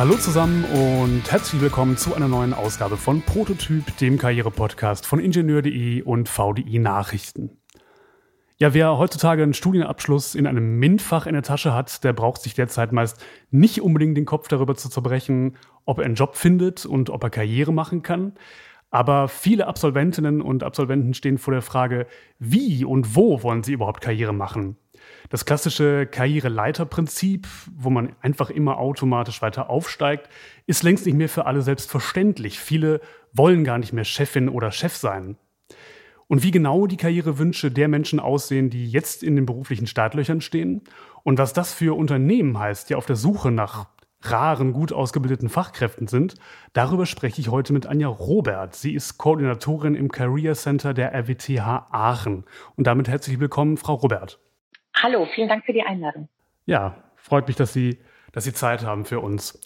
Hallo zusammen und herzlich willkommen zu einer neuen Ausgabe von Prototyp, dem Karriere-Podcast von Ingenieur.de und VDI Nachrichten. Ja, wer heutzutage einen Studienabschluss in einem MINT-Fach in der Tasche hat, der braucht sich derzeit meist nicht unbedingt den Kopf darüber zu zerbrechen, ob er einen Job findet und ob er Karriere machen kann. Aber viele Absolventinnen und Absolventen stehen vor der Frage, wie und wo wollen sie überhaupt Karriere machen? Das klassische Karriereleiterprinzip, wo man einfach immer automatisch weiter aufsteigt, ist längst nicht mehr für alle selbstverständlich. Viele wollen gar nicht mehr Chefin oder Chef sein. Und wie genau die Karrierewünsche der Menschen aussehen, die jetzt in den beruflichen Startlöchern stehen und was das für Unternehmen heißt, die auf der Suche nach raren, gut ausgebildeten Fachkräften sind, darüber spreche ich heute mit Anja Robert. Sie ist Koordinatorin im Career Center der RWTH Aachen. Und damit herzlich willkommen, Frau Robert. Hallo, vielen Dank für die Einladung. Ja, freut mich, dass Sie, dass Sie Zeit haben für uns.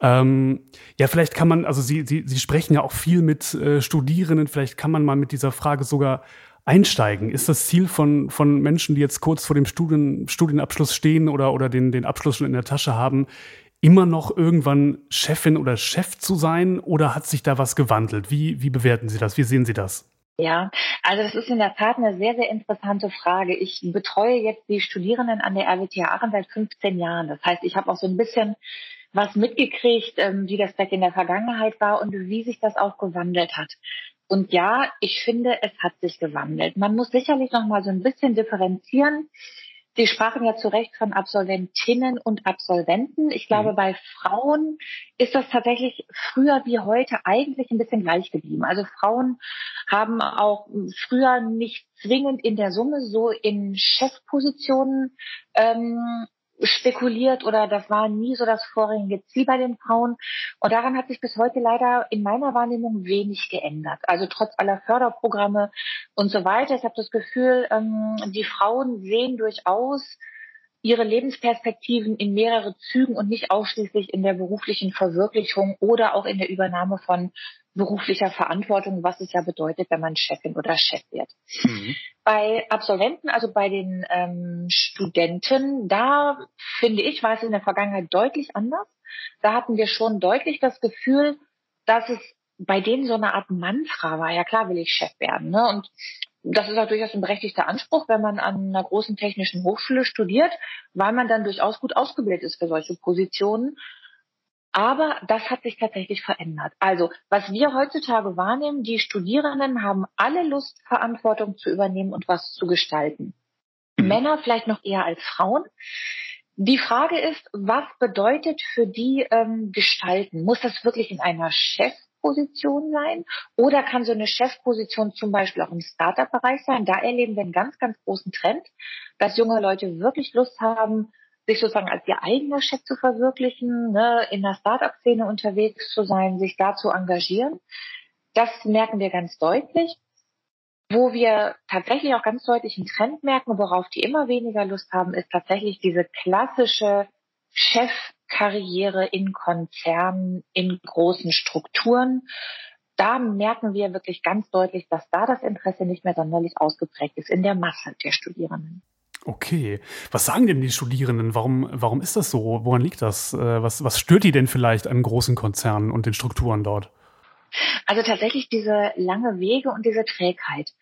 Ähm, ja, vielleicht kann man, also Sie, Sie, Sie sprechen ja auch viel mit äh, Studierenden, vielleicht kann man mal mit dieser Frage sogar einsteigen. Ist das Ziel von, von Menschen, die jetzt kurz vor dem Studien, Studienabschluss stehen oder, oder den, den Abschluss schon in der Tasche haben, immer noch irgendwann Chefin oder Chef zu sein oder hat sich da was gewandelt? Wie, wie bewerten Sie das? Wie sehen Sie das? Ja, also das ist in der Tat eine sehr, sehr interessante Frage. Ich betreue jetzt die Studierenden an der RWTH Aachen seit 15 Jahren. Das heißt, ich habe auch so ein bisschen was mitgekriegt, ähm, wie das vielleicht in der Vergangenheit war und wie sich das auch gewandelt hat. Und ja, ich finde, es hat sich gewandelt. Man muss sicherlich noch mal so ein bisschen differenzieren Sie sprachen ja zu Recht von Absolventinnen und Absolventen. Ich glaube, mhm. bei Frauen ist das tatsächlich früher wie heute eigentlich ein bisschen gleich geblieben. Also Frauen haben auch früher nicht zwingend in der Summe so in Chefpositionen ähm, spekuliert oder das war nie so das vorrangige Ziel bei den Frauen. Und daran hat sich bis heute leider in meiner Wahrnehmung wenig geändert. Also trotz aller Förderprogramme und so weiter. Ich habe das Gefühl, ähm, die Frauen sehen durchaus ihre Lebensperspektiven in mehrere Zügen und nicht ausschließlich in der beruflichen Verwirklichung oder auch in der Übernahme von beruflicher Verantwortung, was es ja bedeutet, wenn man Chefin oder Chef wird. Mhm. Bei Absolventen, also bei den ähm, Studenten, da finde ich, war es in der Vergangenheit deutlich anders. Da hatten wir schon deutlich das Gefühl, dass es bei denen so eine Art Mantra war. Ja klar will ich Chef werden. Ne? Und das ist auch durchaus ein berechtigter Anspruch, wenn man an einer großen technischen Hochschule studiert, weil man dann durchaus gut ausgebildet ist für solche Positionen. Aber das hat sich tatsächlich verändert. Also, was wir heutzutage wahrnehmen, die Studierenden haben alle Lust, Verantwortung zu übernehmen und was zu gestalten. Mhm. Männer vielleicht noch eher als Frauen. Die Frage ist, was bedeutet für die ähm, Gestalten? Muss das wirklich in einer Chef Chefposition sein oder kann so eine Chefposition zum Beispiel auch im Startup-Bereich sein. Da erleben wir einen ganz, ganz großen Trend, dass junge Leute wirklich Lust haben, sich sozusagen als ihr eigener Chef zu verwirklichen, ne, in der Startup-Szene unterwegs zu sein, sich da zu engagieren. Das merken wir ganz deutlich. Wo wir tatsächlich auch ganz deutlich einen Trend merken, worauf die immer weniger Lust haben, ist tatsächlich diese klassische Chef Karriere in Konzernen, in großen Strukturen. Da merken wir wirklich ganz deutlich, dass da das Interesse nicht mehr sonderlich ausgeprägt ist in der Masse der Studierenden. Okay. Was sagen denn die Studierenden? Warum, warum ist das so? Woran liegt das? Äh, was, was stört die denn vielleicht an großen Konzernen und den Strukturen dort? Also tatsächlich diese lange Wege und diese Trägheit.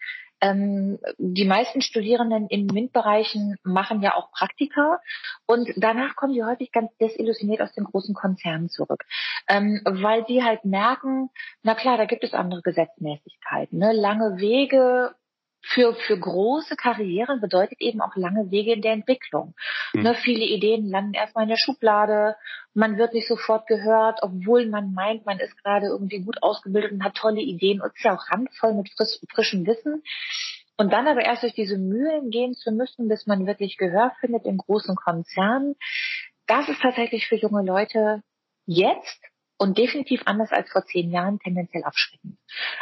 Ähm, die meisten Studierenden in MINT-Bereichen machen ja auch Praktika und danach kommen die häufig ganz desillusioniert aus den großen Konzernen zurück, ähm, weil sie halt merken, na klar, da gibt es andere Gesetzmäßigkeiten, ne? lange Wege, für, für große Karrieren bedeutet eben auch lange Wege in der Entwicklung. Mhm. Ne, viele Ideen landen erstmal in der Schublade, man wird nicht sofort gehört, obwohl man meint, man ist gerade irgendwie gut ausgebildet und hat tolle Ideen und ist ja auch randvoll mit frisch, frischem Wissen. Und dann aber erst durch diese Mühlen gehen zu müssen, bis man wirklich Gehör findet in großen Konzernen, das ist tatsächlich für junge Leute jetzt und definitiv anders als vor zehn Jahren tendenziell abschreckend.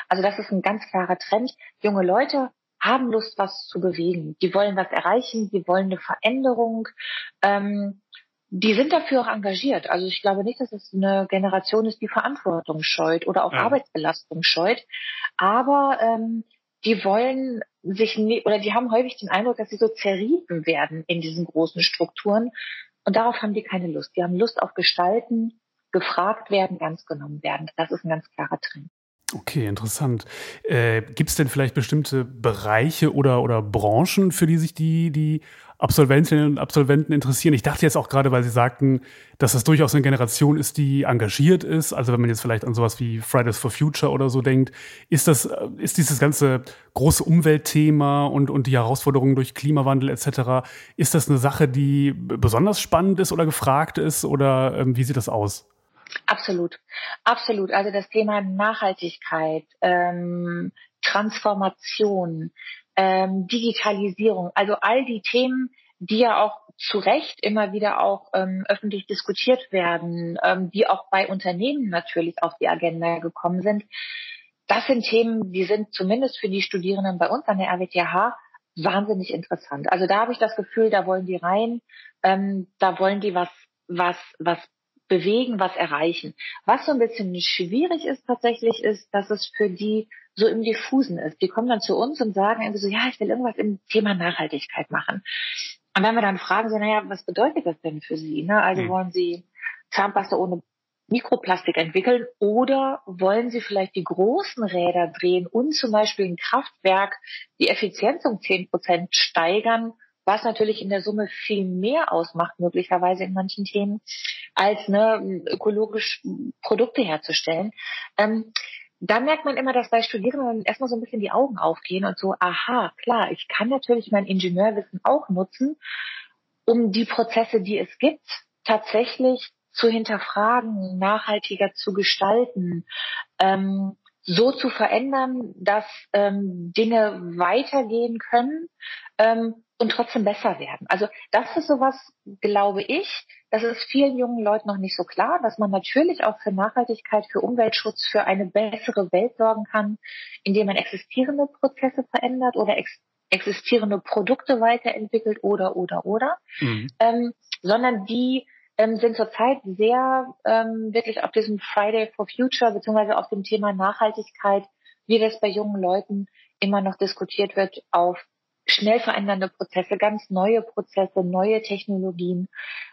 Also das ist ein ganz klarer Trend. Junge Leute haben Lust, was zu bewegen. Die wollen was erreichen, die wollen eine Veränderung. Ähm, die sind dafür auch engagiert. Also ich glaube nicht, dass es eine Generation ist, die Verantwortung scheut oder auch ja. Arbeitsbelastung scheut. Aber ähm, die wollen sich nie, oder die haben häufig den Eindruck, dass sie so zerrieben werden in diesen großen Strukturen. Und darauf haben die keine Lust. Die haben Lust auf Gestalten, gefragt werden, ernst genommen werden. Das ist ein ganz klarer Trend. Okay, interessant. Äh, Gibt es denn vielleicht bestimmte Bereiche oder, oder Branchen, für die sich die, die Absolventinnen und Absolventen interessieren? Ich dachte jetzt auch gerade, weil Sie sagten, dass das durchaus eine Generation ist, die engagiert ist. Also wenn man jetzt vielleicht an sowas wie Fridays for Future oder so denkt, ist das, ist dieses ganze große Umweltthema und, und die Herausforderungen durch Klimawandel etc., ist das eine Sache, die besonders spannend ist oder gefragt ist oder ähm, wie sieht das aus? Absolut, absolut. Also das Thema Nachhaltigkeit, ähm, Transformation, ähm, Digitalisierung, also all die Themen, die ja auch zu Recht immer wieder auch ähm, öffentlich diskutiert werden, ähm, die auch bei Unternehmen natürlich auf die Agenda gekommen sind. Das sind Themen, die sind zumindest für die Studierenden bei uns an der RWTH wahnsinnig interessant. Also da habe ich das Gefühl, da wollen die rein, ähm, da wollen die was, was, was bewegen, was erreichen. Was so ein bisschen schwierig ist tatsächlich, ist, dass es für die so im Diffusen ist. Die kommen dann zu uns und sagen irgendwie so, ja, ich will irgendwas im Thema Nachhaltigkeit machen. Und wenn wir dann fragen, so, naja, was bedeutet das denn für Sie? Ne? Also mhm. wollen Sie Zahnpasta ohne Mikroplastik entwickeln oder wollen Sie vielleicht die großen Räder drehen und zum Beispiel ein Kraftwerk die Effizienz um 10 Prozent steigern was natürlich in der Summe viel mehr ausmacht, möglicherweise in manchen Themen, als ne, ökologisch Produkte herzustellen. Ähm, da merkt man immer, dass bei Studierenden erstmal so ein bisschen die Augen aufgehen und so, aha, klar, ich kann natürlich mein Ingenieurwissen auch nutzen, um die Prozesse, die es gibt, tatsächlich zu hinterfragen, nachhaltiger zu gestalten, ähm, so zu verändern, dass ähm, Dinge weitergehen können, ähm, und trotzdem besser werden. Also das ist sowas, glaube ich, das ist vielen jungen Leuten noch nicht so klar, dass man natürlich auch für Nachhaltigkeit, für Umweltschutz, für eine bessere Welt sorgen kann, indem man existierende Prozesse verändert oder ex existierende Produkte weiterentwickelt oder oder oder, mhm. ähm, sondern die ähm, sind zurzeit sehr ähm, wirklich auf diesem Friday for Future beziehungsweise auf dem Thema Nachhaltigkeit, wie das bei jungen Leuten immer noch diskutiert wird, auf schnell verändernde Prozesse, ganz neue Prozesse, neue Technologien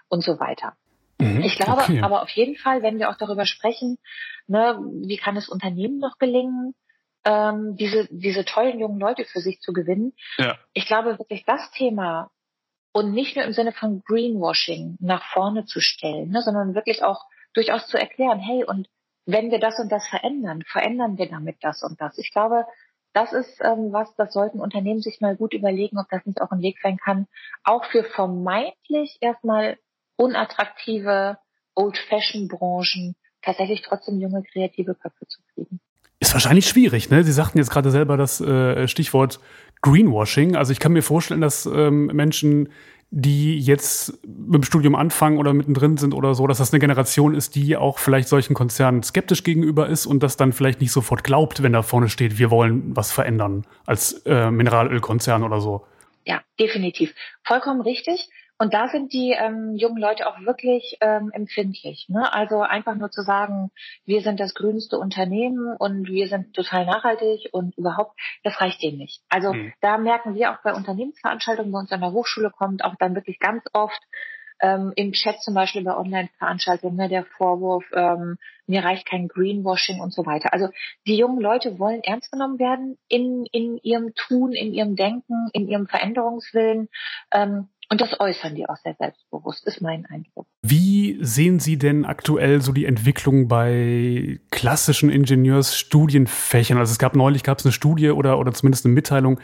und so weiter. Mhm, ich glaube okay. aber auf jeden Fall, wenn wir auch darüber sprechen, ne, wie kann es Unternehmen noch gelingen, ähm, diese, diese tollen jungen Leute für sich zu gewinnen. Ja. Ich glaube wirklich das Thema und nicht nur im Sinne von Greenwashing nach vorne zu stellen, ne, sondern wirklich auch durchaus zu erklären, hey, und wenn wir das und das verändern, verändern wir damit das und das. Ich glaube, das ist ähm, was, das sollten Unternehmen sich mal gut überlegen, ob das nicht auch ein Weg sein kann, auch für vermeintlich erstmal unattraktive Old-Fashion-Branchen tatsächlich trotzdem junge kreative Köpfe zu kriegen. Ist wahrscheinlich schwierig, ne? Sie sagten jetzt gerade selber das äh, Stichwort Greenwashing. Also ich kann mir vorstellen, dass ähm, Menschen die jetzt mit dem Studium anfangen oder mittendrin sind oder so, dass das eine Generation ist, die auch vielleicht solchen Konzernen skeptisch gegenüber ist und das dann vielleicht nicht sofort glaubt, wenn da vorne steht, wir wollen was verändern als äh, Mineralölkonzern oder so. Ja, definitiv. Vollkommen richtig. Und da sind die ähm, jungen Leute auch wirklich ähm, empfindlich. Ne? Also einfach nur zu sagen, wir sind das grünste Unternehmen und wir sind total nachhaltig und überhaupt, das reicht denen nicht. Also mhm. da merken wir auch bei Unternehmensveranstaltungen, bei uns an der Hochschule kommt auch dann wirklich ganz oft ähm, im Chat zum Beispiel bei Online-Veranstaltungen ne, der Vorwurf, ähm, mir reicht kein Greenwashing und so weiter. Also die jungen Leute wollen ernst genommen werden in, in ihrem Tun, in ihrem Denken, in ihrem Veränderungswillen. Ähm, und das äußern die auch sehr selbstbewusst, ist mein Eindruck. Wie sehen Sie denn aktuell so die Entwicklung bei klassischen Ingenieursstudienfächern? Also es gab neulich gab es eine Studie oder, oder zumindest eine Mitteilung,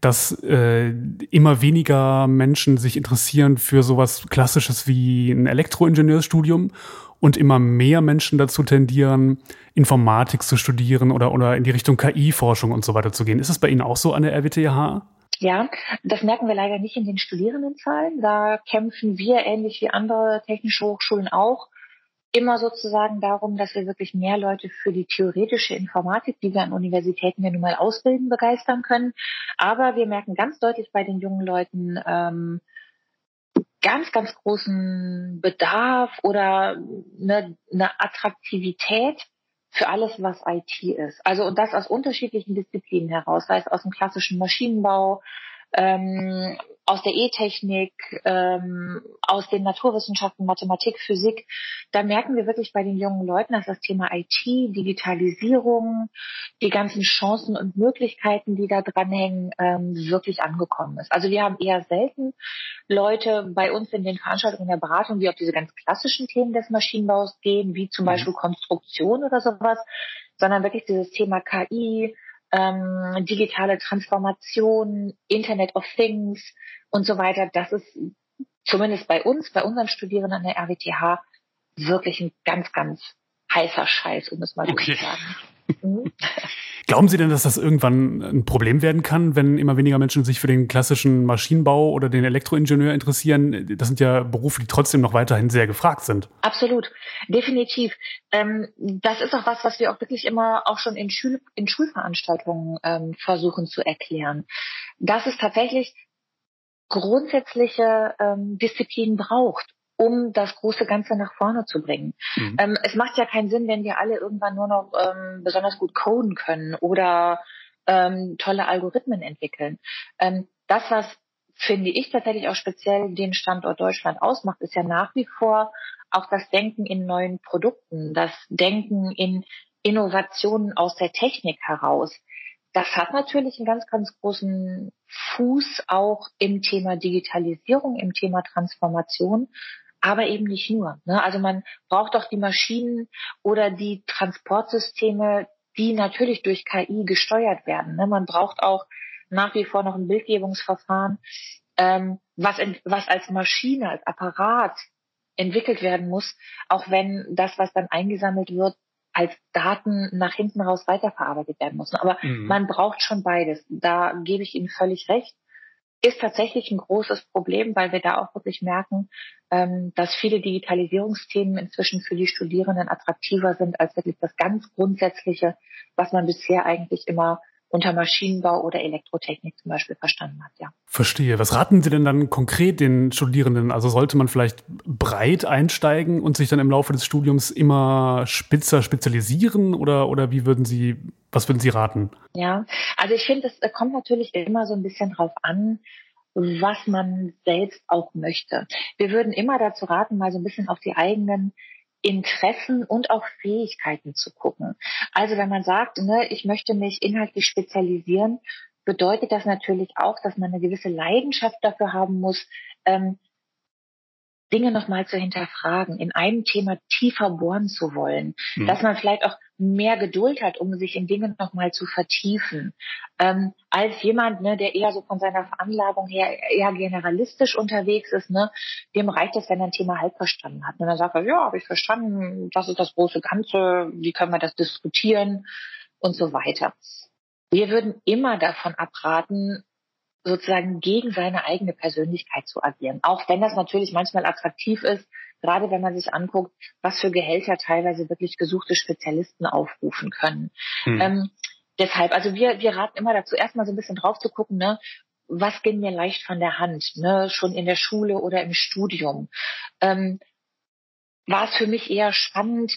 dass äh, immer weniger Menschen sich interessieren für sowas Klassisches wie ein Elektroingenieursstudium und immer mehr Menschen dazu tendieren, Informatik zu studieren oder, oder in die Richtung KI-Forschung und so weiter zu gehen. Ist es bei Ihnen auch so an der RWTH? Ja, das merken wir leider nicht in den Studierendenzahlen. Da kämpfen wir ähnlich wie andere technische Hochschulen auch immer sozusagen darum, dass wir wirklich mehr Leute für die theoretische Informatik, die wir an Universitäten ja nun mal ausbilden, begeistern können. Aber wir merken ganz deutlich bei den jungen Leuten ähm, ganz, ganz großen Bedarf oder eine, eine Attraktivität für alles, was IT ist. Also und das aus unterschiedlichen Disziplinen heraus, sei es aus dem klassischen Maschinenbau, ähm, aus der E-Technik, ähm, aus den Naturwissenschaften, Mathematik, Physik, da merken wir wirklich bei den jungen Leuten, dass das Thema IT, Digitalisierung, die ganzen Chancen und Möglichkeiten, die da dranhängen, ähm, wirklich angekommen ist. Also wir haben eher selten Leute bei uns in den Veranstaltungen der Beratung, die auf diese ganz klassischen Themen des Maschinenbaus gehen, wie zum mhm. Beispiel Konstruktion oder sowas, sondern wirklich dieses Thema KI, ähm, digitale Transformation, Internet of Things und so weiter. Das ist zumindest bei uns, bei unseren Studierenden an der RWTH wirklich ein ganz, ganz heißer Scheiß, um es mal so okay. zu sagen. Mhm. Glauben Sie denn, dass das irgendwann ein Problem werden kann, wenn immer weniger Menschen sich für den klassischen Maschinenbau oder den Elektroingenieur interessieren? Das sind ja Berufe, die trotzdem noch weiterhin sehr gefragt sind. Absolut, definitiv. Ähm, das ist auch was, was wir auch wirklich immer auch schon in, Schul in Schulveranstaltungen ähm, versuchen zu erklären. Dass es tatsächlich grundsätzliche ähm, Disziplinen braucht, um das große Ganze nach vorne zu bringen. Mhm. Ähm, es macht ja keinen Sinn, wenn wir alle irgendwann nur noch ähm, besonders gut coden können oder ähm, tolle Algorithmen entwickeln. Ähm, das, was finde ich tatsächlich auch speziell den Standort Deutschland ausmacht, ist ja nach wie vor auch das Denken in neuen Produkten, das Denken in Innovationen aus der Technik heraus. Das hat natürlich einen ganz, ganz großen Fuß auch im Thema Digitalisierung, im Thema Transformation, aber eben nicht nur. Ne? Also man braucht auch die Maschinen oder die Transportsysteme, die natürlich durch KI gesteuert werden. Ne? Man braucht auch nach wie vor noch ein Bildgebungsverfahren, ähm, was, in, was als Maschine, als Apparat entwickelt werden muss, auch wenn das, was dann eingesammelt wird, als Daten nach hinten raus weiterverarbeitet werden muss. Aber mhm. man braucht schon beides. Da gebe ich Ihnen völlig recht ist tatsächlich ein großes Problem, weil wir da auch wirklich merken, ähm, dass viele Digitalisierungsthemen inzwischen für die Studierenden attraktiver sind als wirklich das ganz Grundsätzliche, was man bisher eigentlich immer unter Maschinenbau oder Elektrotechnik zum Beispiel verstanden hat, ja. Verstehe. Was raten Sie denn dann konkret den Studierenden? Also sollte man vielleicht breit einsteigen und sich dann im Laufe des Studiums immer spitzer spezialisieren oder, oder wie würden Sie, was würden Sie raten? Ja, also ich finde, es kommt natürlich immer so ein bisschen drauf an, was man selbst auch möchte. Wir würden immer dazu raten, mal so ein bisschen auf die eigenen Interessen und auch Fähigkeiten zu gucken. Also wenn man sagt, ne, ich möchte mich inhaltlich spezialisieren, bedeutet das natürlich auch, dass man eine gewisse Leidenschaft dafür haben muss, ähm, Dinge nochmal zu hinterfragen, in einem Thema tiefer bohren zu wollen, mhm. dass man vielleicht auch mehr Geduld hat, um sich in Dinge nochmal zu vertiefen, ähm, als jemand, ne, der eher so von seiner Veranlagung her eher generalistisch unterwegs ist, ne, dem reicht es, wenn er ein Thema halb verstanden hat. Und dann sagt er, ja, habe ich verstanden, das ist das große Ganze, wie können wir das diskutieren und so weiter. Wir würden immer davon abraten, sozusagen gegen seine eigene Persönlichkeit zu agieren. Auch wenn das natürlich manchmal attraktiv ist, gerade wenn man sich anguckt, was für Gehälter teilweise wirklich gesuchte Spezialisten aufrufen können. Hm. Ähm, deshalb, also wir, wir raten immer dazu, erstmal so ein bisschen drauf zu gucken, ne, was ging mir leicht von der Hand, ne, schon in der Schule oder im Studium. Ähm, war es für mich eher spannend,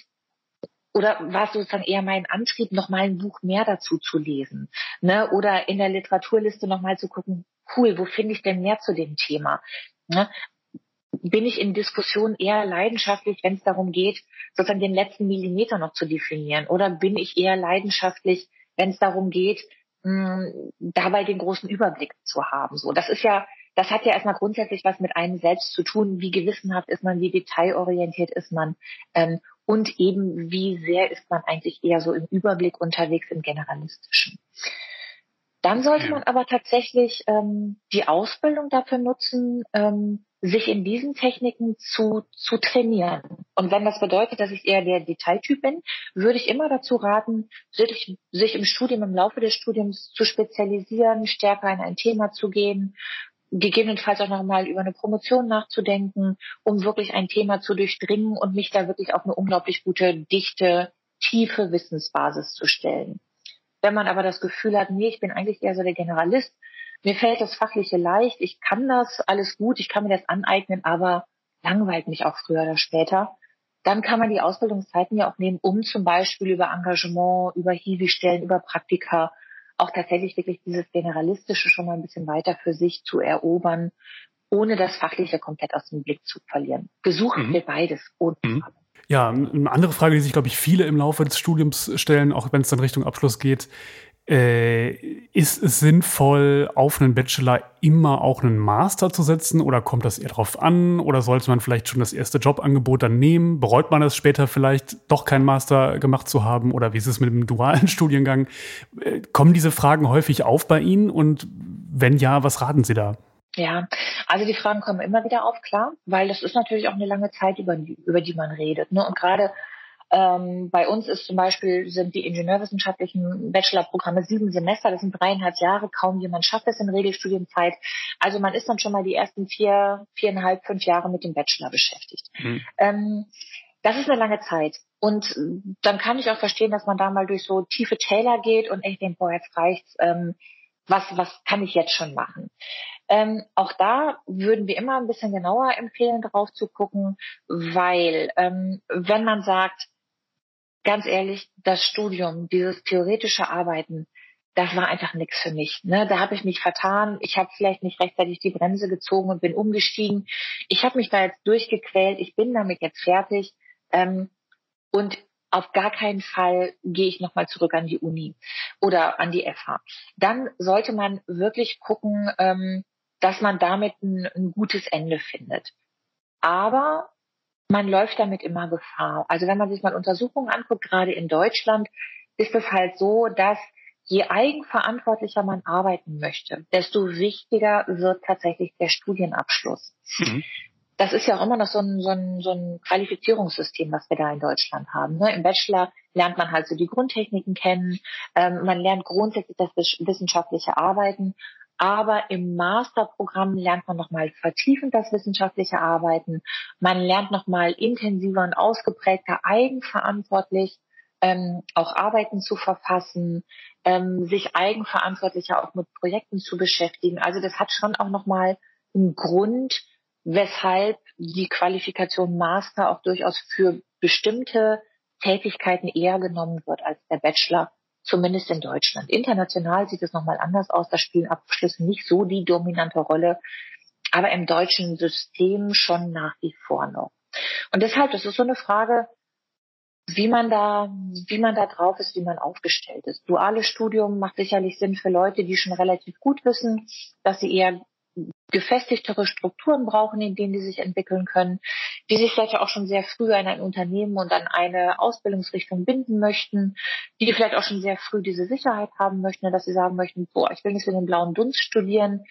oder war es sozusagen eher mein Antrieb, noch mal ein Buch mehr dazu zu lesen? Ne? Oder in der Literaturliste noch mal zu gucken, cool, wo finde ich denn mehr zu dem Thema? Ne? Bin ich in Diskussionen eher leidenschaftlich, wenn es darum geht, sozusagen den letzten Millimeter noch zu definieren? Oder bin ich eher leidenschaftlich, wenn es darum geht, mh, hm, dabei den großen Überblick zu haben? So, das ist ja das hat ja erstmal grundsätzlich was mit einem selbst zu tun. Wie gewissenhaft ist man, wie detailorientiert ist man ähm, und eben wie sehr ist man eigentlich eher so im Überblick unterwegs im Generalistischen. Dann sollte man aber tatsächlich ähm, die Ausbildung dafür nutzen, ähm, sich in diesen Techniken zu, zu trainieren. Und wenn das bedeutet, dass ich eher der Detailtyp bin, würde ich immer dazu raten, sich, sich im Studium, im Laufe des Studiums zu spezialisieren, stärker in ein Thema zu gehen gegebenenfalls auch nochmal über eine Promotion nachzudenken, um wirklich ein Thema zu durchdringen und mich da wirklich auf eine unglaublich gute, dichte, tiefe Wissensbasis zu stellen. Wenn man aber das Gefühl hat, nee, ich bin eigentlich eher so der Generalist, mir fällt das Fachliche leicht, ich kann das alles gut, ich kann mir das aneignen, aber langweilt mich auch früher oder später, dann kann man die Ausbildungszeiten ja auch nehmen, um zum Beispiel über Engagement, über Hiwi-Stellen, über Praktika auch tatsächlich wirklich dieses Generalistische schon mal ein bisschen weiter für sich zu erobern, ohne das Fachliche komplett aus dem Blick zu verlieren. Gesucht mhm. wird beides. Ohne mhm. Ja, eine andere Frage, die sich, glaube ich, viele im Laufe des Studiums stellen, auch wenn es dann Richtung Abschluss geht, äh, ist es sinnvoll, auf einen Bachelor immer auch einen Master zu setzen oder kommt das eher drauf an? Oder sollte man vielleicht schon das erste Jobangebot dann nehmen? Bereut man es später vielleicht doch keinen Master gemacht zu haben? Oder wie ist es mit dem dualen Studiengang? Äh, kommen diese Fragen häufig auf bei Ihnen? Und wenn ja, was raten Sie da? Ja, also die Fragen kommen immer wieder auf, klar, weil das ist natürlich auch eine lange Zeit, über über die man redet. Ne? Und gerade ähm, bei uns ist zum Beispiel sind die ingenieurwissenschaftlichen Bachelorprogramme sieben Semester, das sind dreieinhalb Jahre, kaum jemand schafft es in Regelstudienzeit. Also man ist dann schon mal die ersten vier, viereinhalb, fünf Jahre mit dem Bachelor beschäftigt. Mhm. Ähm, das ist eine lange Zeit. Und dann kann ich auch verstehen, dass man da mal durch so tiefe Täler geht und echt denkt, boah, jetzt reicht's. Ähm, was, was kann ich jetzt schon machen? Ähm, auch da würden wir immer ein bisschen genauer empfehlen, drauf zu gucken, weil ähm, wenn man sagt, ganz ehrlich, das Studium, dieses theoretische Arbeiten, das war einfach nichts für mich. Ne? Da habe ich mich vertan. Ich habe vielleicht nicht rechtzeitig die Bremse gezogen und bin umgestiegen. Ich habe mich da jetzt durchgequält. Ich bin damit jetzt fertig. Ähm, und auf gar keinen Fall gehe ich nochmal zurück an die Uni oder an die FH. Dann sollte man wirklich gucken, ähm, dass man damit ein, ein gutes Ende findet. Aber man läuft damit immer Gefahr. Also wenn man sich mal Untersuchungen anguckt, gerade in Deutschland, ist es halt so, dass je eigenverantwortlicher man arbeiten möchte, desto wichtiger wird tatsächlich der Studienabschluss. Mhm das ist ja auch immer noch so ein, so ein, so ein Qualifizierungssystem, was wir da in Deutschland haben. Ne? Im Bachelor lernt man halt so die Grundtechniken kennen, ähm, man lernt grundsätzlich das wissenschaftliche Arbeiten, aber im Masterprogramm lernt man nochmal vertiefend das wissenschaftliche Arbeiten, man lernt nochmal intensiver und ausgeprägter eigenverantwortlich ähm, auch Arbeiten zu verfassen, ähm, sich eigenverantwortlicher auch mit Projekten zu beschäftigen. Also das hat schon auch nochmal einen Grund, weshalb die Qualifikation Master auch durchaus für bestimmte Tätigkeiten eher genommen wird als der Bachelor, zumindest in Deutschland. International sieht es nochmal anders aus, da spielen Abschlüsse nicht so die dominante Rolle, aber im deutschen System schon nach wie vor noch. Und deshalb, das ist so eine Frage, wie man da, wie man da drauf ist, wie man aufgestellt ist. Duales Studium macht sicherlich Sinn für Leute, die schon relativ gut wissen, dass sie eher gefestigtere Strukturen brauchen, in denen die sich entwickeln können, die sich vielleicht auch schon sehr früh an ein Unternehmen und an eine Ausbildungsrichtung binden möchten, die vielleicht auch schon sehr früh diese Sicherheit haben möchten, dass sie sagen möchten, boah, ich will nicht für den blauen Dunst studieren,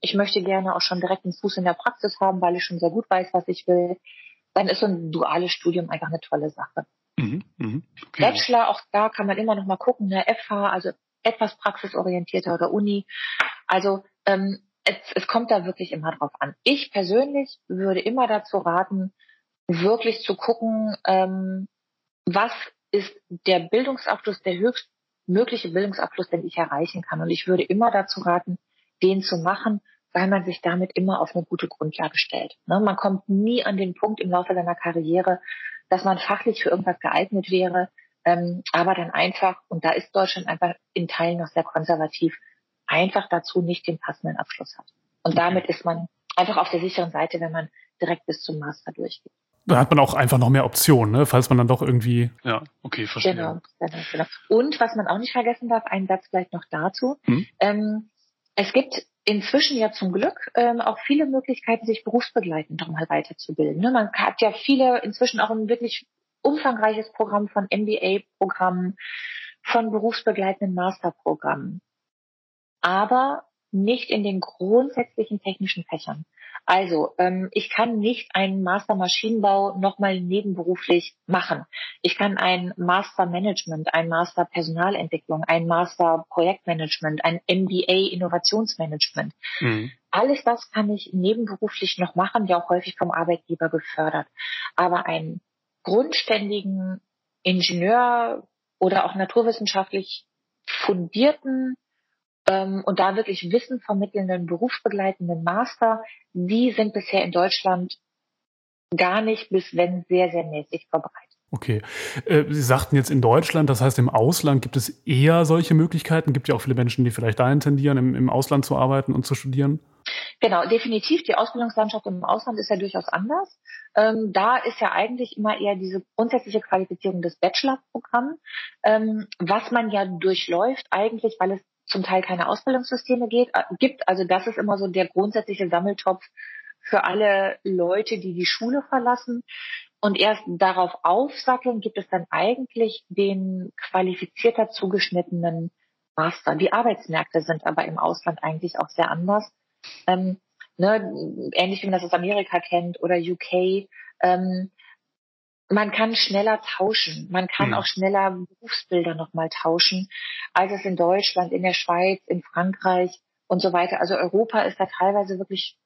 ich möchte gerne auch schon direkt einen Fuß in der Praxis haben, weil ich schon sehr gut weiß, was ich will, dann ist so ein duales Studium einfach eine tolle Sache. Mhm, mh, okay. Bachelor, auch da kann man immer noch mal gucken, eine FH, also etwas praxisorientierter oder Uni. Also ähm, es, es kommt da wirklich immer drauf an. Ich persönlich würde immer dazu raten, wirklich zu gucken, ähm, was ist der Bildungsabschluss, der höchstmögliche Bildungsabschluss, den ich erreichen kann. Und ich würde immer dazu raten, den zu machen, weil man sich damit immer auf eine gute Grundlage stellt. Ne? Man kommt nie an den Punkt im Laufe seiner Karriere, dass man fachlich für irgendwas geeignet wäre, ähm, aber dann einfach, und da ist Deutschland einfach in Teilen noch sehr konservativ, einfach dazu nicht den passenden Abschluss hat. Und damit ist man einfach auf der sicheren Seite, wenn man direkt bis zum Master durchgeht. Da hat man auch einfach noch mehr Optionen, ne? falls man dann doch irgendwie. Ja, okay, verstehe. Genau, genau, genau. Und was man auch nicht vergessen darf, ein Satz vielleicht noch dazu. Hm? Ähm, es gibt inzwischen ja zum Glück ähm, auch viele Möglichkeiten, sich berufsbegleitend nochmal weiterzubilden. Ne? Man hat ja viele inzwischen auch ein wirklich umfangreiches Programm von MBA-Programmen, von berufsbegleitenden Masterprogrammen aber nicht in den grundsätzlichen technischen Fächern. Also ähm, ich kann nicht einen Master Maschinenbau nochmal nebenberuflich machen. Ich kann ein Master Management, ein Master Personalentwicklung, ein Master Projektmanagement, ein MBA Innovationsmanagement. Mhm. Alles das kann ich nebenberuflich noch machen, ja auch häufig vom Arbeitgeber gefördert. Aber einen grundständigen Ingenieur oder auch naturwissenschaftlich fundierten und da wirklich Wissen vermittelnden, berufsbegleitenden Master, die sind bisher in Deutschland gar nicht bis wenn sehr, sehr mäßig verbreitet. Okay. Äh, Sie sagten jetzt in Deutschland, das heißt im Ausland gibt es eher solche Möglichkeiten. Gibt ja auch viele Menschen, die vielleicht dahin tendieren, im, im Ausland zu arbeiten und zu studieren. Genau, definitiv. Die Ausbildungslandschaft im Ausland ist ja durchaus anders. Ähm, da ist ja eigentlich immer eher diese grundsätzliche Qualifizierung des Bachelorprogramms, ähm, was man ja durchläuft eigentlich, weil es zum Teil keine Ausbildungssysteme geht, äh, gibt. Also das ist immer so der grundsätzliche Sammeltopf für alle Leute, die die Schule verlassen. Und erst darauf aufsatteln gibt es dann eigentlich den qualifizierter zugeschnittenen Master. Die Arbeitsmärkte sind aber im Ausland eigentlich auch sehr anders. Ähm, ne, ähnlich wie man das aus Amerika kennt oder UK. Ähm, man kann schneller tauschen. Man kann mhm. auch schneller Berufsbilder nochmal tauschen, als es in Deutschland, in der Schweiz, in Frankreich und so weiter. Also Europa ist da teilweise wirklich,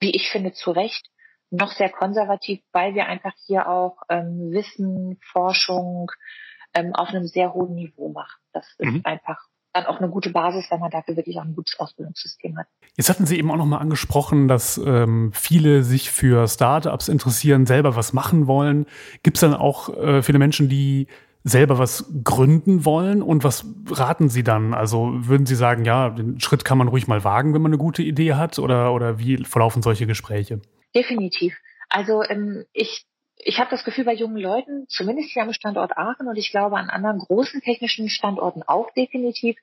wie ich finde, zu Recht noch sehr konservativ, weil wir einfach hier auch ähm, Wissen, Forschung ähm, auf einem sehr hohen Niveau machen. Das ist mhm. einfach dann auch eine gute Basis, wenn man dafür wirklich auch ein gutes Ausbildungssystem hat. Jetzt hatten Sie eben auch noch mal angesprochen, dass ähm, viele sich für Startups interessieren, selber was machen wollen. Gibt es dann auch äh, viele Menschen, die selber was gründen wollen und was raten Sie dann? Also würden Sie sagen, ja, den Schritt kann man ruhig mal wagen, wenn man eine gute Idee hat oder, oder wie verlaufen solche Gespräche? Definitiv. Also ähm, ich ich habe das Gefühl bei jungen Leuten, zumindest hier am Standort Aachen und ich glaube an anderen großen technischen Standorten auch definitiv,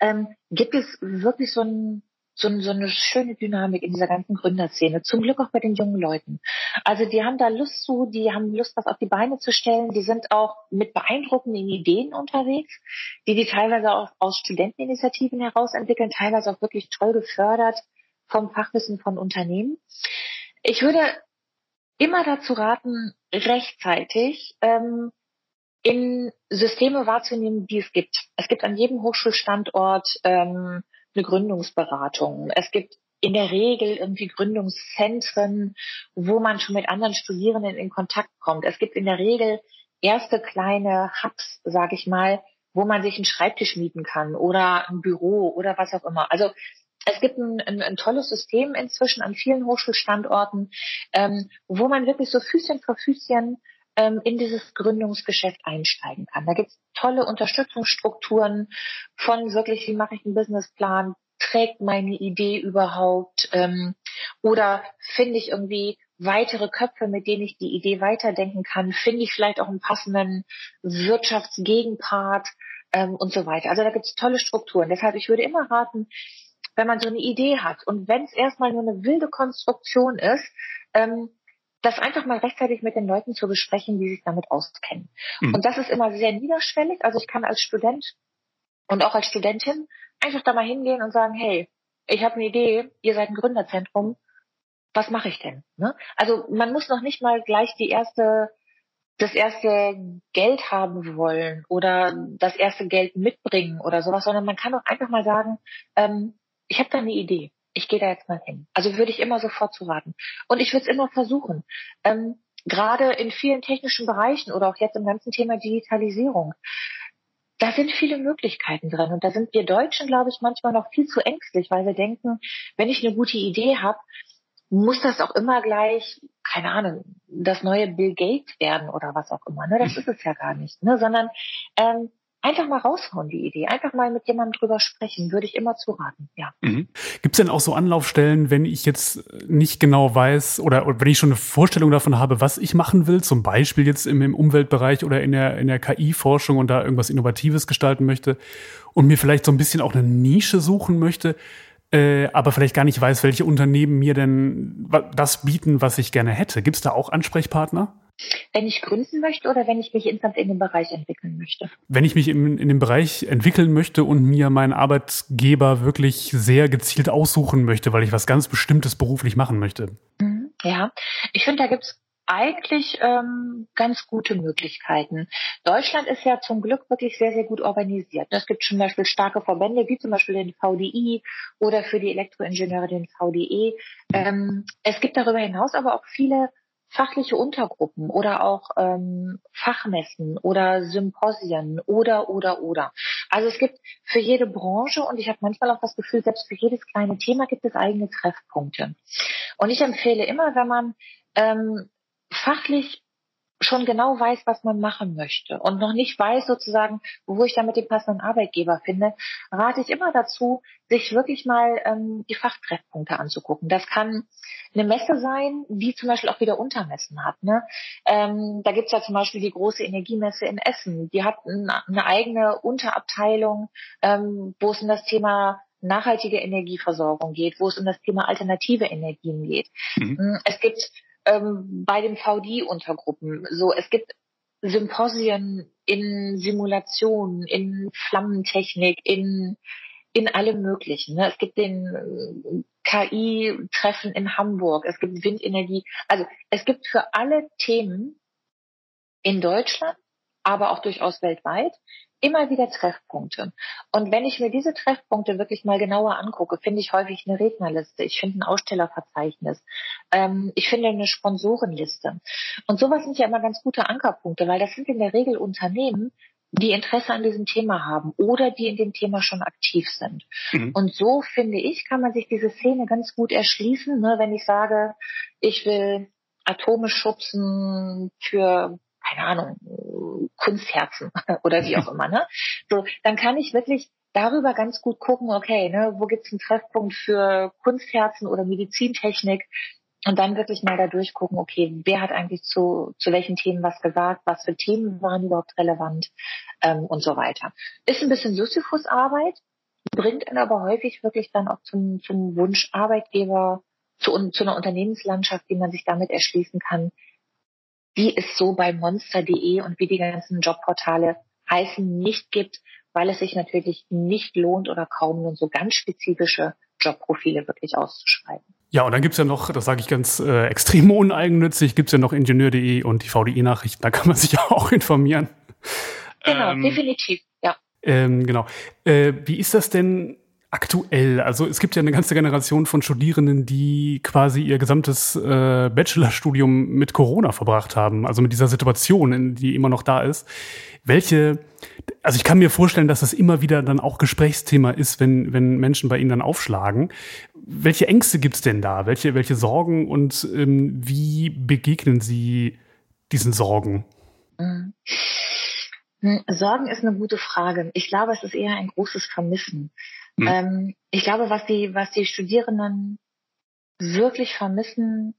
ähm, gibt es wirklich so, ein, so, ein, so eine schöne Dynamik in dieser ganzen Gründerszene. Zum Glück auch bei den jungen Leuten. Also die haben da Lust zu, die haben Lust, was auf die Beine zu stellen. Die sind auch mit beeindruckenden Ideen unterwegs, die die teilweise auch aus Studenteninitiativen heraus entwickeln, teilweise auch wirklich toll gefördert vom Fachwissen von Unternehmen. Ich würde immer dazu raten, rechtzeitig ähm, in Systeme wahrzunehmen, die es gibt. Es gibt an jedem Hochschulstandort ähm, eine Gründungsberatung. Es gibt in der Regel irgendwie Gründungszentren, wo man schon mit anderen Studierenden in Kontakt kommt. Es gibt in der Regel erste kleine Hubs, sage ich mal, wo man sich einen Schreibtisch mieten kann oder ein Büro oder was auch immer. Also es gibt ein, ein, ein, tolles System inzwischen an vielen Hochschulstandorten, ähm, wo man wirklich so Füßchen für Füßchen ähm, in dieses Gründungsgeschäft einsteigen kann. Da gibt es tolle Unterstützungsstrukturen von wirklich, wie mache ich einen Businessplan, trägt meine Idee überhaupt ähm, oder finde ich irgendwie weitere Köpfe, mit denen ich die Idee weiterdenken kann, finde ich vielleicht auch einen passenden Wirtschaftsgegenpart ähm, und so weiter. Also da gibt es tolle Strukturen. Deshalb, ich würde immer raten, wenn man so eine Idee hat und wenn es erstmal nur eine wilde Konstruktion ist, ähm, das einfach mal rechtzeitig mit den Leuten zu besprechen, die sich damit auskennen. Mhm. Und das ist immer sehr niederschwellig. Also ich kann als Student und auch als Studentin einfach da mal hingehen und sagen, hey, ich habe eine Idee, ihr seid ein Gründerzentrum, was mache ich denn? Ne? Also man muss noch nicht mal gleich die erste das erste Geld haben wollen oder das erste Geld mitbringen oder sowas, sondern man kann auch einfach mal sagen, ähm, ich habe da eine Idee. Ich gehe da jetzt mal hin. Also würde ich immer sofort zu raten. Und ich würde es immer versuchen. Ähm, Gerade in vielen technischen Bereichen oder auch jetzt im ganzen Thema Digitalisierung. Da sind viele Möglichkeiten drin. Und da sind wir Deutschen, glaube ich, manchmal noch viel zu ängstlich, weil wir denken, wenn ich eine gute Idee habe, muss das auch immer gleich, keine Ahnung, das neue Bill Gates werden oder was auch immer. Ne? Das mhm. ist es ja gar nicht. Ne? Sondern ähm, einfach mal raushauen, die Idee. Einfach mal mit jemandem drüber sprechen, würde ich immer zu raten, ja. Mhm. Gibt es denn auch so Anlaufstellen, wenn ich jetzt nicht genau weiß oder, oder, wenn ich schon eine Vorstellung davon habe, was ich machen will, zum Beispiel jetzt im, im Umweltbereich oder in der, in der KI-Forschung und da irgendwas Innovatives gestalten möchte und mir vielleicht so ein bisschen auch eine Nische suchen möchte, äh, aber vielleicht gar nicht weiß, welche Unternehmen mir denn das bieten, was ich gerne hätte. Gibt es da auch Ansprechpartner? Wenn ich gründen möchte oder wenn ich mich insgesamt in dem Bereich entwickeln möchte? Wenn ich mich in, in dem Bereich entwickeln möchte und mir meinen Arbeitgeber wirklich sehr gezielt aussuchen möchte, weil ich was ganz Bestimmtes beruflich machen möchte. Mhm, ja, ich finde, da gibt es eigentlich ähm, ganz gute Möglichkeiten. Deutschland ist ja zum Glück wirklich sehr, sehr gut organisiert. Es gibt zum Beispiel starke Verbände, wie zum Beispiel den VDI oder für die Elektroingenieure den VDE. Ähm, es gibt darüber hinaus aber auch viele fachliche Untergruppen oder auch ähm, Fachmessen oder Symposien oder oder oder. Also es gibt für jede Branche und ich habe manchmal auch das Gefühl, selbst für jedes kleine Thema gibt es eigene Treffpunkte. Und ich empfehle immer, wenn man ähm, fachlich schon genau weiß, was man machen möchte und noch nicht weiß sozusagen, wo ich damit den passenden Arbeitgeber finde, rate ich immer dazu, sich wirklich mal ähm, die Fachtreffpunkte anzugucken. Das kann eine Messe sein, die zum Beispiel auch wieder Untermessen hat. Ne? Ähm, da gibt's ja zum Beispiel die große Energiemesse in Essen. Die hat eine eigene Unterabteilung, ähm, wo es um das Thema nachhaltige Energieversorgung geht, wo es um das Thema alternative Energien geht. Mhm. Mm, es gibt ähm, bei den VD-Untergruppen so, es gibt Symposien in Simulationen, in Flammentechnik, in in allem Möglichen. Ne? Es gibt den äh, KI-Treffen in Hamburg, es gibt Windenergie. Also es gibt für alle Themen in Deutschland, aber auch durchaus weltweit immer wieder Treffpunkte. Und wenn ich mir diese Treffpunkte wirklich mal genauer angucke, finde ich häufig eine Rednerliste, ich finde ein Ausstellerverzeichnis, ähm, ich finde eine Sponsorenliste. Und sowas sind ja immer ganz gute Ankerpunkte, weil das sind in der Regel Unternehmen, die Interesse an diesem Thema haben oder die in dem Thema schon aktiv sind. Mhm. Und so finde ich, kann man sich diese Szene ganz gut erschließen, ne, wenn ich sage, ich will Atome schubsen für keine Ahnung, Kunstherzen oder wie auch immer, ne? So, dann kann ich wirklich darüber ganz gut gucken, okay, ne, wo gibt's einen Treffpunkt für Kunstherzen oder Medizintechnik? Und dann wirklich mal da durchgucken, okay, wer hat eigentlich zu, zu welchen Themen was gesagt, was für Themen waren überhaupt relevant ähm, und so weiter. Ist ein bisschen Sisyphus-Arbeit, bringt einen aber häufig wirklich dann auch zum, zum Wunsch Arbeitgeber, zu, zu einer Unternehmenslandschaft, die man sich damit erschließen kann, die es so bei monster.de und wie die ganzen Jobportale heißen nicht gibt, weil es sich natürlich nicht lohnt oder kaum nur so ganz spezifische Jobprofile wirklich auszuschreiben. Ja, und dann gibt's ja noch, das sage ich ganz äh, extrem uneigennützig, gibt's ja noch Ingenieur.de und die VDI-Nachrichten, da kann man sich ja auch informieren. Genau, ähm, definitiv, ja. Ähm, genau. Äh, wie ist das denn aktuell? Also es gibt ja eine ganze Generation von Studierenden, die quasi ihr gesamtes äh, Bachelorstudium mit Corona verbracht haben, also mit dieser Situation, die immer noch da ist. Welche, also ich kann mir vorstellen, dass das immer wieder dann auch Gesprächsthema ist, wenn, wenn Menschen bei Ihnen dann aufschlagen. Welche Ängste gibt's denn da? Welche, welche Sorgen und ähm, wie begegnen Sie diesen Sorgen? Mhm. Hm, Sorgen ist eine gute Frage. Ich glaube, es ist eher ein großes Vermissen. Mhm. Ähm, ich glaube, was die, was die Studierenden wirklich vermissen,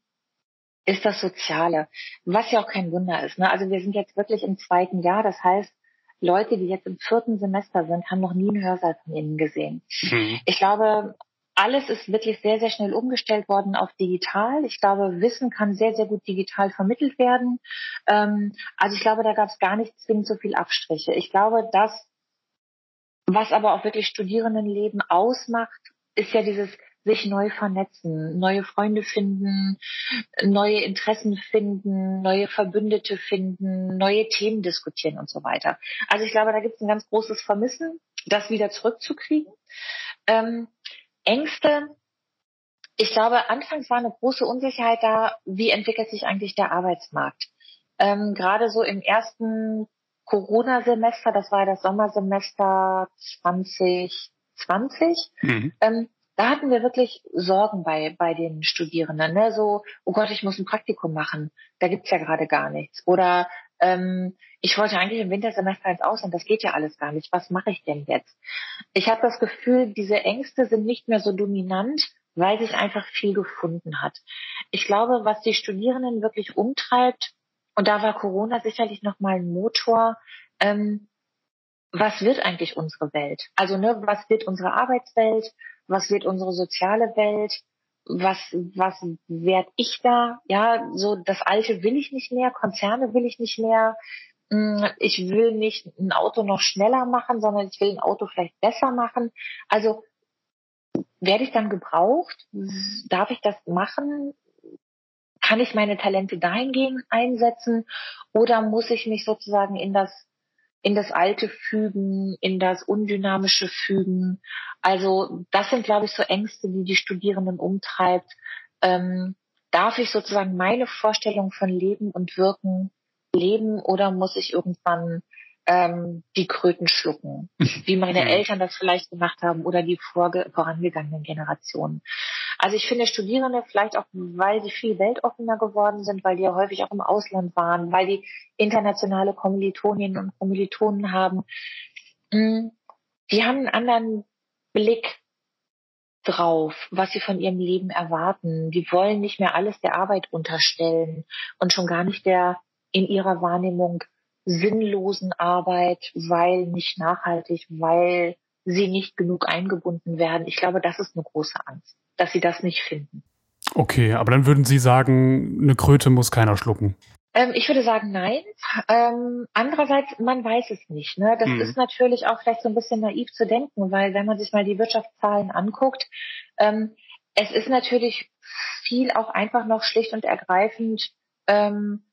ist das Soziale. Was ja auch kein Wunder ist. Ne? Also wir sind jetzt wirklich im zweiten Jahr. Das heißt, Leute, die jetzt im vierten Semester sind, haben noch nie einen Hörsaal von ihnen gesehen. Mhm. Ich glaube, alles ist wirklich sehr, sehr schnell umgestellt worden auf digital. Ich glaube, Wissen kann sehr, sehr gut digital vermittelt werden. Ähm, also ich glaube, da gab es gar nicht zwingend so viel Abstriche. Ich glaube, das, was aber auch wirklich Studierendenleben ausmacht, ist ja dieses sich neu vernetzen, neue Freunde finden, neue Interessen finden, neue Verbündete finden, neue Themen diskutieren und so weiter. Also ich glaube, da gibt es ein ganz großes Vermissen, das wieder zurückzukriegen. Ähm, Ängste. Ich glaube, anfangs war eine große Unsicherheit da, wie entwickelt sich eigentlich der Arbeitsmarkt. Ähm, Gerade so im ersten Corona-Semester, das war das Sommersemester 2020, mhm. ähm, da hatten wir wirklich Sorgen bei, bei den Studierenden. Ne? So, oh Gott, ich muss ein Praktikum machen. Da gibt's ja gerade gar nichts. Oder ähm, ich wollte eigentlich im Wintersemester ins Ausland, das geht ja alles gar nicht. Was mache ich denn jetzt? Ich habe das Gefühl, diese Ängste sind nicht mehr so dominant, weil sich einfach viel gefunden hat. Ich glaube, was die Studierenden wirklich umtreibt, und da war Corona sicherlich nochmal ein Motor, ähm, was wird eigentlich unsere Welt? Also ne, was wird unsere Arbeitswelt? Was wird unsere soziale Welt? was, was werd ich da? Ja, so das Alte will ich nicht mehr, Konzerne will ich nicht mehr. Mm, ich will nicht ein Auto noch schneller machen, sondern ich will ein Auto vielleicht besser machen. Also werde ich dann gebraucht? Darf ich das machen? Kann ich meine Talente dahingehend einsetzen? Oder muss ich mich sozusagen in das in das Alte fügen, in das Undynamische fügen. Also das sind, glaube ich, so Ängste, die die Studierenden umtreibt. Ähm, darf ich sozusagen meine Vorstellung von Leben und Wirken leben oder muss ich irgendwann ähm, die Kröten schlucken, wie meine Eltern das vielleicht gemacht haben oder die vorangegangenen Generationen. Also ich finde Studierende vielleicht auch, weil sie viel weltoffener geworden sind, weil die ja häufig auch im Ausland waren, weil die internationale Kommilitoninnen und Kommilitonen haben, hm, die haben einen anderen Blick drauf, was sie von ihrem Leben erwarten. Die wollen nicht mehr alles der Arbeit unterstellen und schon gar nicht der in ihrer Wahrnehmung sinnlosen Arbeit, weil nicht nachhaltig, weil sie nicht genug eingebunden werden. Ich glaube, das ist eine große Angst, dass sie das nicht finden. Okay, aber dann würden Sie sagen, eine Kröte muss keiner schlucken. Ähm, ich würde sagen, nein. Ähm, andererseits, man weiß es nicht. Ne? Das mhm. ist natürlich auch vielleicht so ein bisschen naiv zu denken, weil wenn man sich mal die Wirtschaftszahlen anguckt, ähm, es ist natürlich viel auch einfach noch schlicht und ergreifend ähm,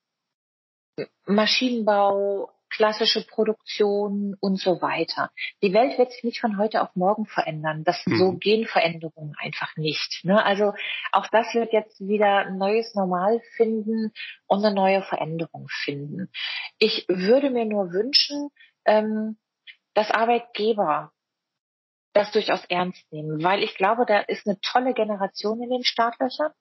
Maschinenbau, klassische Produktion und so weiter. Die Welt wird sich nicht von heute auf morgen verändern. Das mhm. so gehen Veränderungen einfach nicht. Ne? Also auch das wird jetzt wieder ein neues Normal finden und eine neue Veränderung finden. Ich würde mir nur wünschen, ähm, dass Arbeitgeber das durchaus ernst nehmen, weil ich glaube, da ist eine tolle Generation in den Startlöchern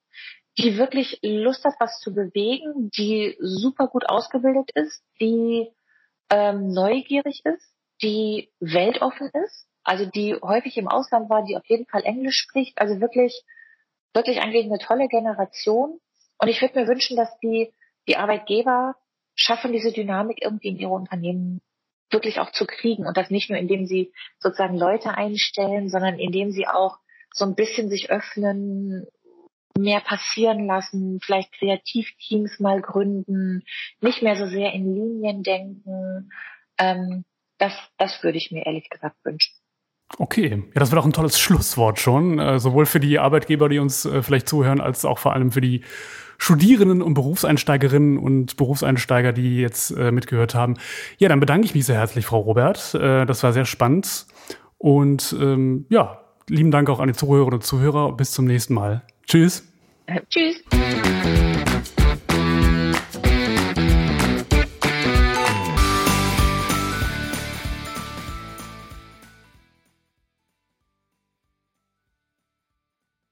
die wirklich Lust hat, was zu bewegen, die super gut ausgebildet ist, die ähm, neugierig ist, die weltoffen ist, also die häufig im Ausland war, die auf jeden Fall Englisch spricht, also wirklich, wirklich eigentlich eine tolle Generation. Und ich würde mir wünschen, dass die, die Arbeitgeber schaffen, diese Dynamik irgendwie in ihre Unternehmen wirklich auch zu kriegen und das nicht nur, indem sie sozusagen Leute einstellen, sondern indem sie auch so ein bisschen sich öffnen, mehr passieren lassen, vielleicht Kreativteams mal gründen, nicht mehr so sehr in Linien denken. Ähm, das, das würde ich mir ehrlich gesagt wünschen. Okay, ja, das wird auch ein tolles Schlusswort schon, äh, sowohl für die Arbeitgeber, die uns äh, vielleicht zuhören, als auch vor allem für die Studierenden und Berufseinsteigerinnen und Berufseinsteiger, die jetzt äh, mitgehört haben. Ja, dann bedanke ich mich sehr herzlich, Frau Robert. Äh, das war sehr spannend. Und ähm, ja, lieben Dank auch an die Zuhörerinnen und Zuhörer. Bis zum nächsten Mal. Tschüss. Tschüss.